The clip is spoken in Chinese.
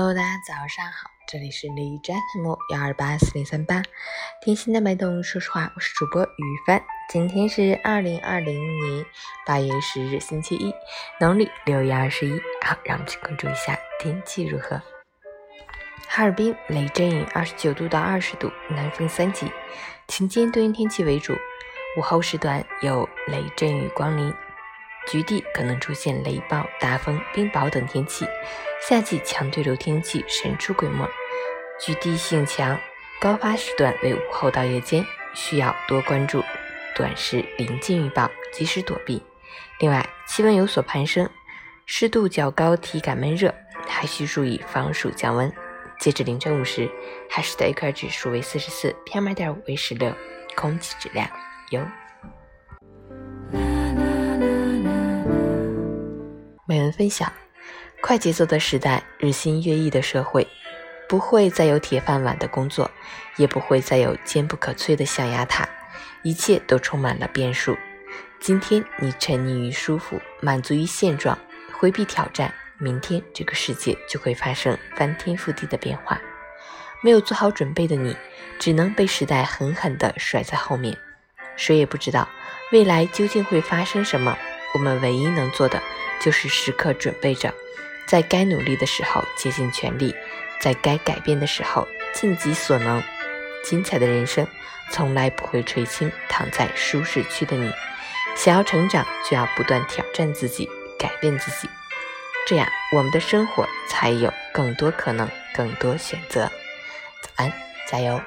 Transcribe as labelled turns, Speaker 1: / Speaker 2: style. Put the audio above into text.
Speaker 1: Hello，大家早上好，这里是李真 FM 幺二八四零三八，听心的脉动，说实话，我是主播于帆。今天是二零二零年八月十日，星期一，农历六月二十一。好，让我们去关注一下天气如何。哈尔滨雷阵雨，二十九度到二十度，南风三级，晴间多云天气为主，午后时段有雷阵雨光临。局地可能出现雷暴、大风、冰雹等天气。夏季强对流天气神出鬼没，局地性强，高发时段为午后到夜间，需要多关注短时临近预报，及时躲避。另外，气温有所攀升，湿度较高，体感闷热，还需注意防暑降温。截至凌晨五时，海市的 AQI 指数为四十四，PM 二点五为十六，空气质量优。美文分享：快节奏的时代，日新月异的社会，不会再有铁饭碗的工作，也不会再有坚不可摧的象牙塔，一切都充满了变数。今天你沉溺于舒服，满足于现状，回避挑战，明天这个世界就会发生翻天覆地的变化。没有做好准备的你，只能被时代狠狠地甩在后面。谁也不知道未来究竟会发生什么，我们唯一能做的。就是时刻准备着，在该努力的时候竭尽全力，在该改变的时候尽己所能。精彩的人生从来不会垂青躺在舒适区的你，想要成长就要不断挑战自己，改变自己，这样我们的生活才有更多可能，更多选择。早安，加油！